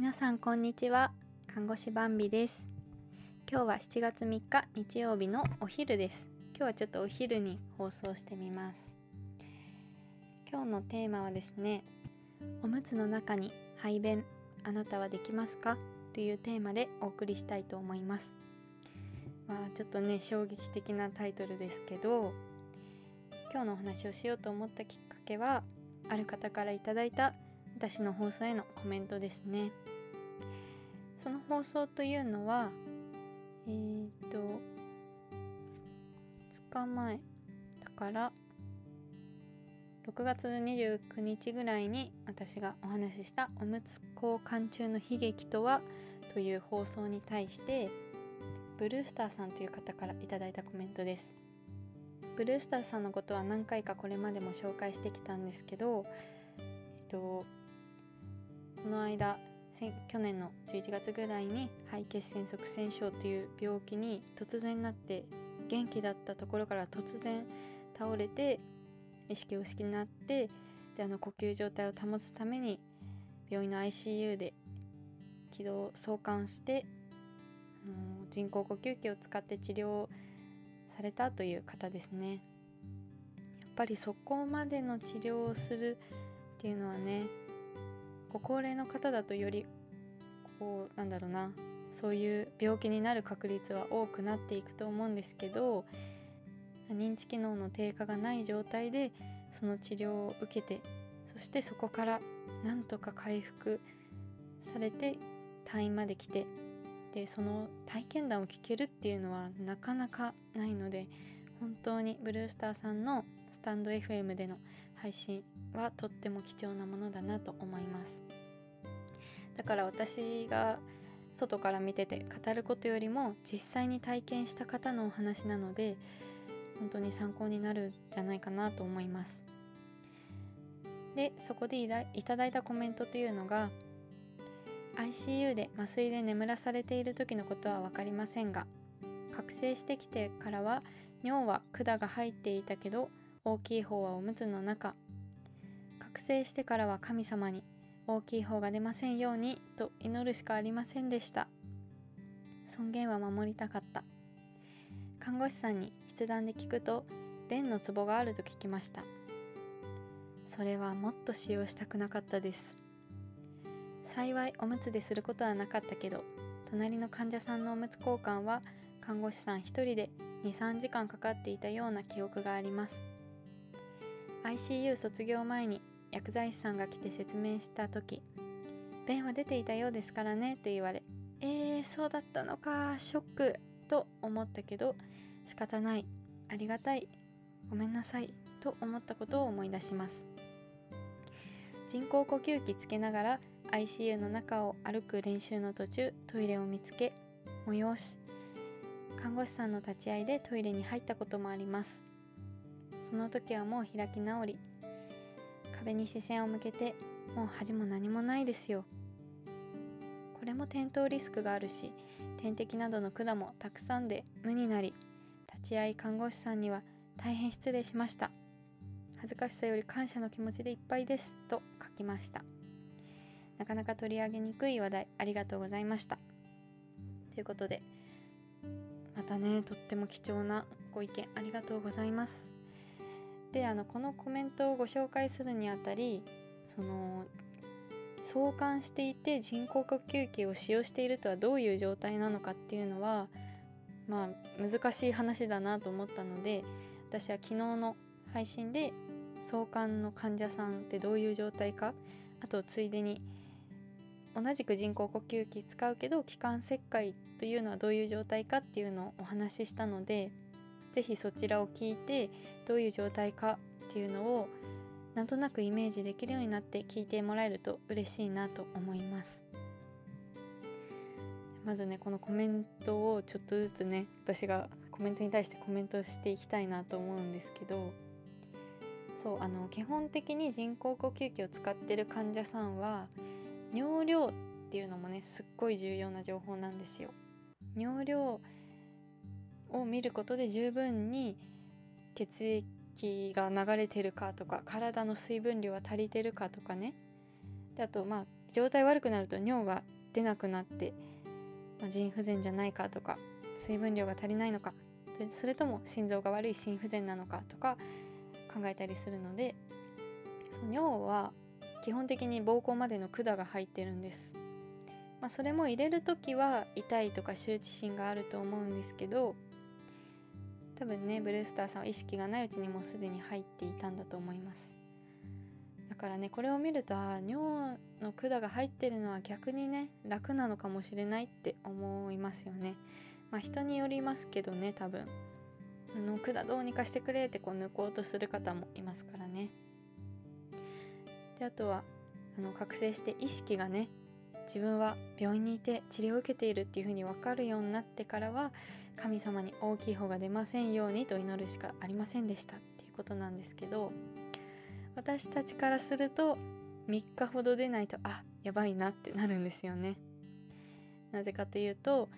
皆さんこんにちは。看護師バンビです。今日は7月3日日曜日のお昼です。今日はちょっとお昼に放送してみます。今日のテーマはですねおむつの中に排便あなたはできますか？というテーマでお送りしたいと思います。まあちょっとね衝撃的なタイトルですけど今日のお話をしようと思ったきっかけはある方からいただいた私の放送へのコメントですね。その放送というのはえー、っと2日前だから6月29日ぐらいに私がお話ししたおむつ交換中の悲劇とはという放送に対してブルースターさんという方から頂いたコメントです。ブルースターさんのことは何回かこれまでも紹介してきたんですけどえっとこの間去年の11月ぐらいに肺血栓塞栓症という病気に突然なって元気だったところから突然倒れて意識を失ってであの呼吸状態を保つために病院の ICU で気道を送還してあの人工呼吸器を使って治療されたという方ですね。やっぱりそこまでの治療をするっていうのはねご高齢の方だとよりこうなんだろうなそういう病気になる確率は多くなっていくと思うんですけど認知機能の低下がない状態でその治療を受けてそしてそこからなんとか回復されて退院まで来てでその体験談を聞けるっていうのはなかなかないので本当にブルースターさんのスタンド FM での配信はとっても貴重なものだなと思います。だから私が外から見てて語ることよりも実際に体験した方のお話なので本当に参考になるんじゃないかなと思います。でそこでいただいたコメントというのが ICU で麻酔で眠らされている時のことは分かりませんが覚醒してきてからは尿は管が入っていたけど大きい方はおむつの中。覚醒してからは神様に大きい方が出ませんようにと祈るしかありませんでした。尊厳は守りたかった。看護師さんに筆談で聞くと便のツボがあると聞きました。それはもっと使用したくなかったです。幸いおむつですることはなかったけど隣の患者さんのおむつ交換は看護師さん1人で23時間かかっていたような記憶があります。ICU 卒業前に薬剤師さんが来て説明した時「便は出ていたようですからね」と言われ「えー、そうだったのかショック」と思ったけど仕方ないありがたいごめんなさいと思ったことを思い出します。人工呼吸器つけながら ICU の中を歩く練習の途中トイレを見つけ催し看護師さんの立ち会いでトイレに入ったこともあります。その時はもう開き直り壁に視線を向けてもう恥も何もないですよ。これも転倒リスクがあるし点滴などの管もたくさんで無になり立ち会い看護師さんには大変失礼しました。恥ずかしさより感謝の気持ちでいっぱいですと書きました。なかなか取り上げにくい話題ありがとうございました。ということでたね。とっても貴重なご意見ありがとうございます。であのこのコメントをご紹介するにあたりその相関していて人工呼吸器を使用しているとはどういう状態なのかっていうのはまあ難しい話だなと思ったので私は昨日の配信で相関の患者さんってどういう状態かあとついでに同じく人工呼吸器使うけど気管切開というのはどういう状態かっていうのをお話ししたので是非そちらを聞いてどういう状態かっていうのをなんとなくイメージできるようになって聞いてもらえると嬉しいなと思います。まずねこのコメントをちょっとずつね私がコメントに対してコメントしていきたいなと思うんですけどそうあの基本的に人工呼吸器を使ってる患者さんは尿量っていうのもねすっごい重要な情報なんですよ。尿量を見ることで十分に血液が流れてるかとか体の水分量は足りてるかとかねであとまあ状態悪くなると尿が出なくなって、まあ、腎不全じゃないかとか水分量が足りないのかそれとも心臓が悪い心不全なのかとか考えたりするのでその尿は基本的に膀胱までの管が入ってるんです。まあ、それも入れる時は痛いとか羞恥心があると思うんですけど多分ねブルースターさんは意識がないうちにもうすでに入っていたんだと思います。だからねこれを見るとああ尿の管が入ってるのは逆にね楽なのかもしれないって思いますよね。まあ人によりますけどね多分。の管どうにかしてくれってこう抜こうとする方もいますからね。であとはあの覚醒して意識がね自分は病院にいて治療を受けているっていうふうに分かるようになってからは神様に大きい方が出ませんようにと祈るしかありませんでしたっていうことなんですけど私たちからすると3日ほど出ないとあやばいなってなるんですよね。なぜかというと、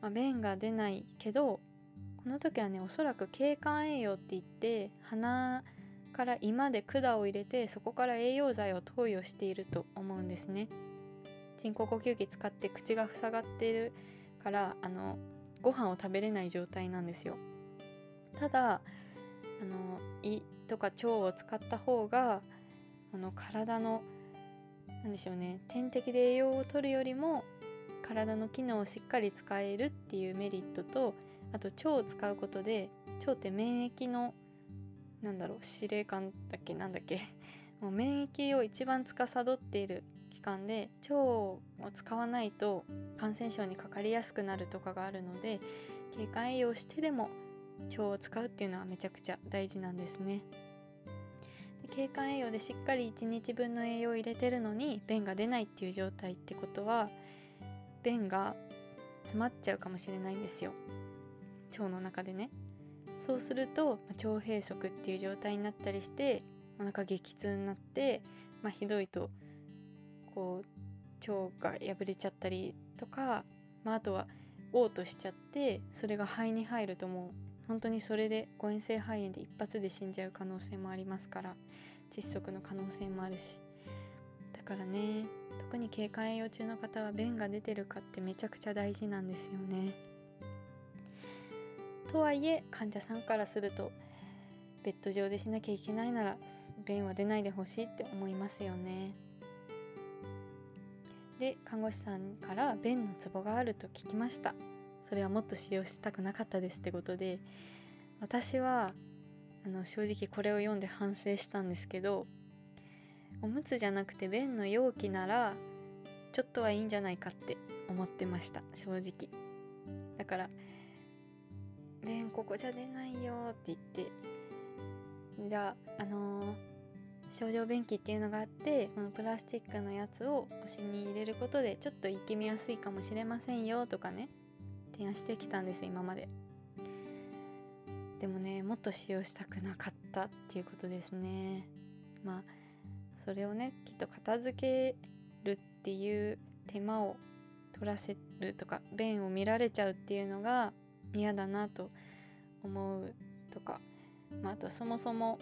まあ、便が出ないけどこの時はねおそらく経管栄養って言って鼻から胃まで管を入れてそこから栄養剤を投与していると思うんですね。人工呼吸器使って口が塞がってるからあのご飯を食べれない状態なんですよただあの胃とか腸を使った方があの体の何でしょうね点滴で栄養を取るよりも体の機能をしっかり使えるっていうメリットとあと腸を使うことで腸って免疫のなんだろう司令官だっけ？なんだっけ？もう免疫を一番司っている間で腸を使わないと感染症にかかりやすくなるとかがあるので経過栄養してでも腸を使うっていうのはめちゃくちゃ大事なんですね。で経過栄養でしっかり1日分の栄養を入れてるのに便が出ないっていう状態ってことは便が詰まっちゃうかもしれないんですよ腸の中でね。そうすると、ま腸閉塞っていう状態になったりしてお腹激痛になって、まあ、ひどいとこう腸が破れちゃったりとか、まあ、あとは嘔吐しちゃってそれが肺に入るともう本当にそれで誤嚥性肺炎で一発で死んじゃう可能性もありますから窒息の可能性もあるしだからね特に経過栄養中の方は便が出てるかってめちゃくちゃ大事なんですよね。とはいえ患者さんからするとベッド上でしなきゃいけないなら便は出ないでほしいって思いますよね。で看護師さんから便のツボがあると聞きました。それはもっと使用したくなかったですってことで私はあの正直これを読んで反省したんですけどおむつじゃなくて便の容器ならちょっとはいいんじゃないかって思ってました。正直。だから「便ここじゃ出ないよ」って言ってじゃああのー症状便器っていうのがあってこのプラスチックのやつをお尻に入れることでちょっと生き見やすいかもしれませんよとかね提案してきたんです今まで。でもねもっと使用したくなかったっていうことですね。まあそれをねきっと片付けるっていう手間を取らせるとか便を見られちゃうっていうのが嫌だなと思うとか、まあ、あとそもそも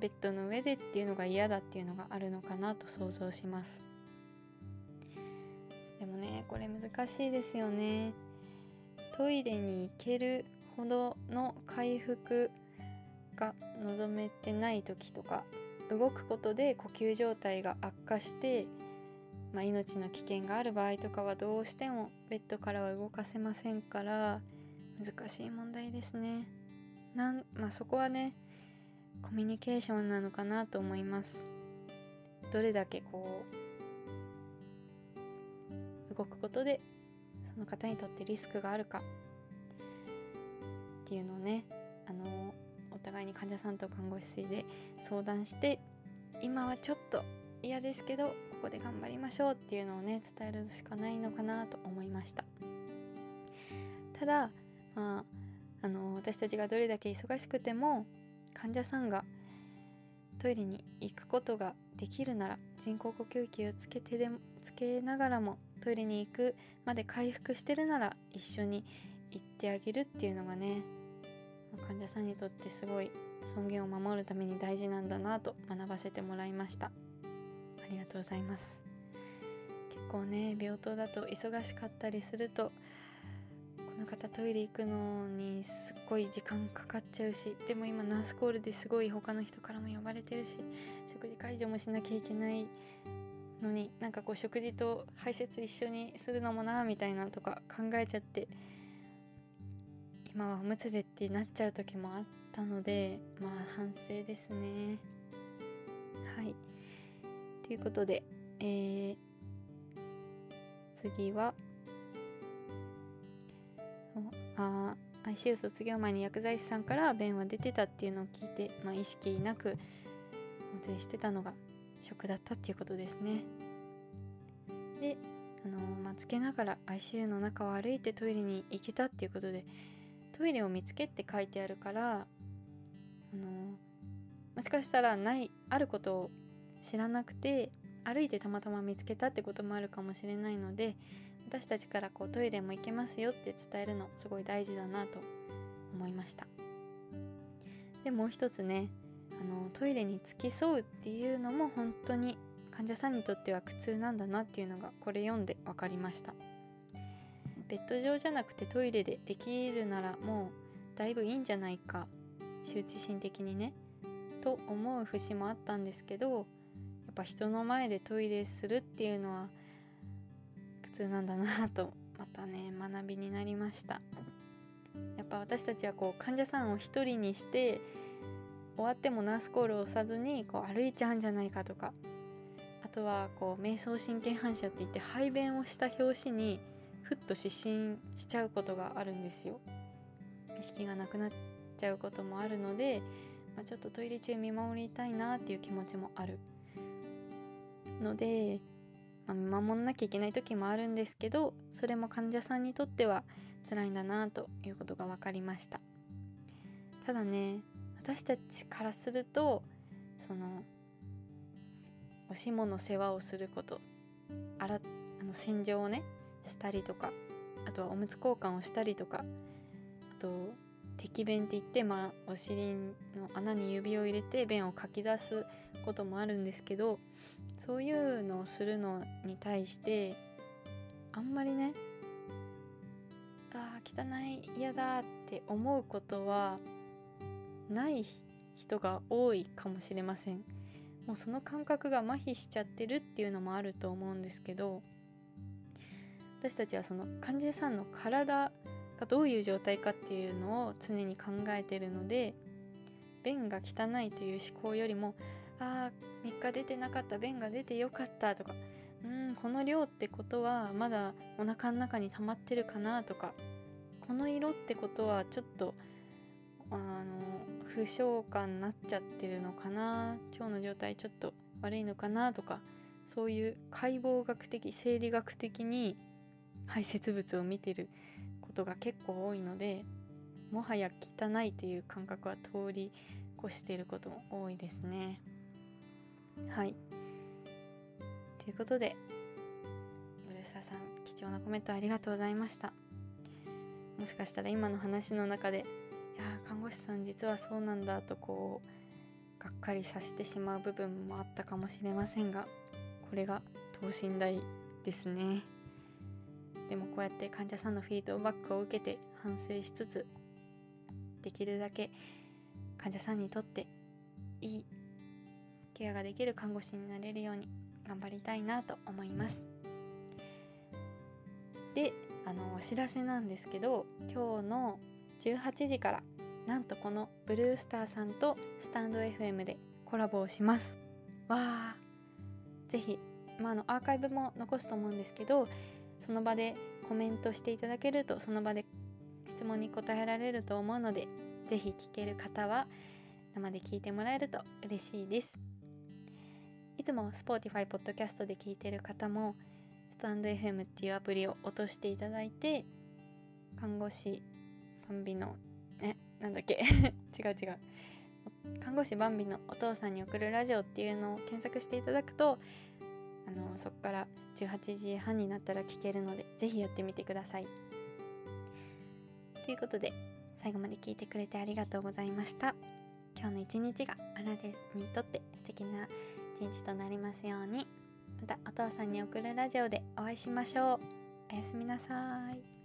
ベッドの上でっていうのが嫌だっていうのがあるのかなと想像します。でもねこれ難しいですよね。トイレに行けるほどの回復が望めてない時とか動くことで呼吸状態が悪化して、まあ、命の危険がある場合とかはどうしてもベッドからは動かせませんから難しい問題ですね。なんまあ、そこはねコミュニケーションなのかなと思います。どれだけこう動くことでその方にとってリスクがあるか。っていうのをねあのお互いに患者さんと看護師で相談して今はちょっと嫌ですけどここで頑張りましょうっていうのをね伝えるしかないのかなと思いました。ただまああの私たちがどれだけ忙しくても患者さんがトイレに行くことができるなら人工呼吸器をつけてでもつけながらもトイレに行くまで回復してるなら一緒に行ってあげるっていうのがね患者さんにとってすごい尊厳を守るために大事なんだなと学ばせてもらいました。ありがとうございます。結構ね病棟だと忙しかったりするとの方トイレ行くのにすっごい時間かかっちゃうしでも今ナースコールですごい他の人からも呼ばれてるし食事介助もしなきゃいけないのになんかこう食事と排泄一緒にするのもなみたいなとか考えちゃって今はおむつでってなっちゃう時もあったのでまあ反省ですね。はい。ということでえー、次は ICU 卒業前に薬剤師さんから便は出てたっていうのを聞いて、まあ、意識なく運転してたのがショックだったっていうことですね。であのまあ、つけながら ICU の中を歩いてトイレに行けたっていうことでトイレを見つけって書いてあるからあのもしかしたらないあることを知らなくて歩いてたまたま見つけたってこともあるかもしれないので私たちからこうトイレも行けますよって伝えるのすごい大事だなと思いました。でもう一つねあのトイレに付き添うっていうのも本当に患者さんにとっては苦痛なんだなっていうのがこれ読んで分かりました。ベッド上じゃなくてトイレでできるならもうだいぶいいんじゃないか羞恥心的にねと思う節もあったんですけどやっぱ人の前でトイレするっていうのは苦痛なんだなとまたね 学びになりました。やっぱ私たちはこう患者さんを一人にして終わってもナースコールを押さずにこう歩いちゃうんじゃないかとかあとはこう瞑想神経反射って言って排便をした拍子にふっと失神しちゃうことがあるんですよ。意識がなくなっちゃうこともあるので、まあ、ちょっとトイレ中見守りたいなっていう気持ちもあるので、見守んなきゃいけない時もあるんですけどそれも患者さんにとっては辛いんだなということが分かりました。ただね私たちからするとそのおしもの世話をすることあらあの洗浄をねしたりとかあとはおむつ交換をしたりとかあと滴便って言って、まあ、お尻の穴に指を入れて便をかき出すこともあるんですけどそういうのをするのに対してあんまりねあー汚い嫌だって思うことはない人が多いかもしれません。もうその感覚が麻痺しちゃってるっていうのもあると思うんですけど私たちはその患者さんの体がどういう状態かっていうのを常に考えてるので便が汚いという思考よりもあ3日出てなかった便が出てよかったとかうんこの量ってことはまだお腹の中に溜まってるかなとかこの色ってことはちょっとあの不消化になっちゃってるのかな腸の状態ちょっと悪いのかなとかそういう解剖学的生理学的に排泄物を見てることが結構多いのでもはや汚いという感覚は通り越していることも多いですね。はいということでブルースターさん貴重なコメントありがとうございました。もしかしたら今の話の中でいや看護師さん実はそうなんだとこうがっかりさせてしまう部分もあったかもしれませんがこれが等身大ですね。でもこうやって患者さんのフィードバックを受けて反省しつつできるだけ患者さんにとっていいケアができる看護師になれるように頑張りたいなと思います。であのお知らせなんですけど今日の18時からなんとこのブルースターさんとスタンド FM でコラボをします。わーぜひ、まあ、あのアーカイブも残すと思うんですけどその場でコメントしていただけるとその場で質問に答えられると思うので是非聞ける方は生で聞いてもらえると嬉しいです。いつも Spotify ポッドキャストで聞いてる方もスタンド FM っていうアプリを落としていただいて看護師バンビのえなんだっけ？違う違う看護師バンビのお父さんに送るラジオっていうのを検索していただくとあのそこから18時半になったら聞けるので是非やってみてください。ということで最後まで聞いてくれてありがとうございました。今日の一日があなたにとって素敵な一日となりますように。またお父さんに送るラジオでお会いしましょうおやすみなさい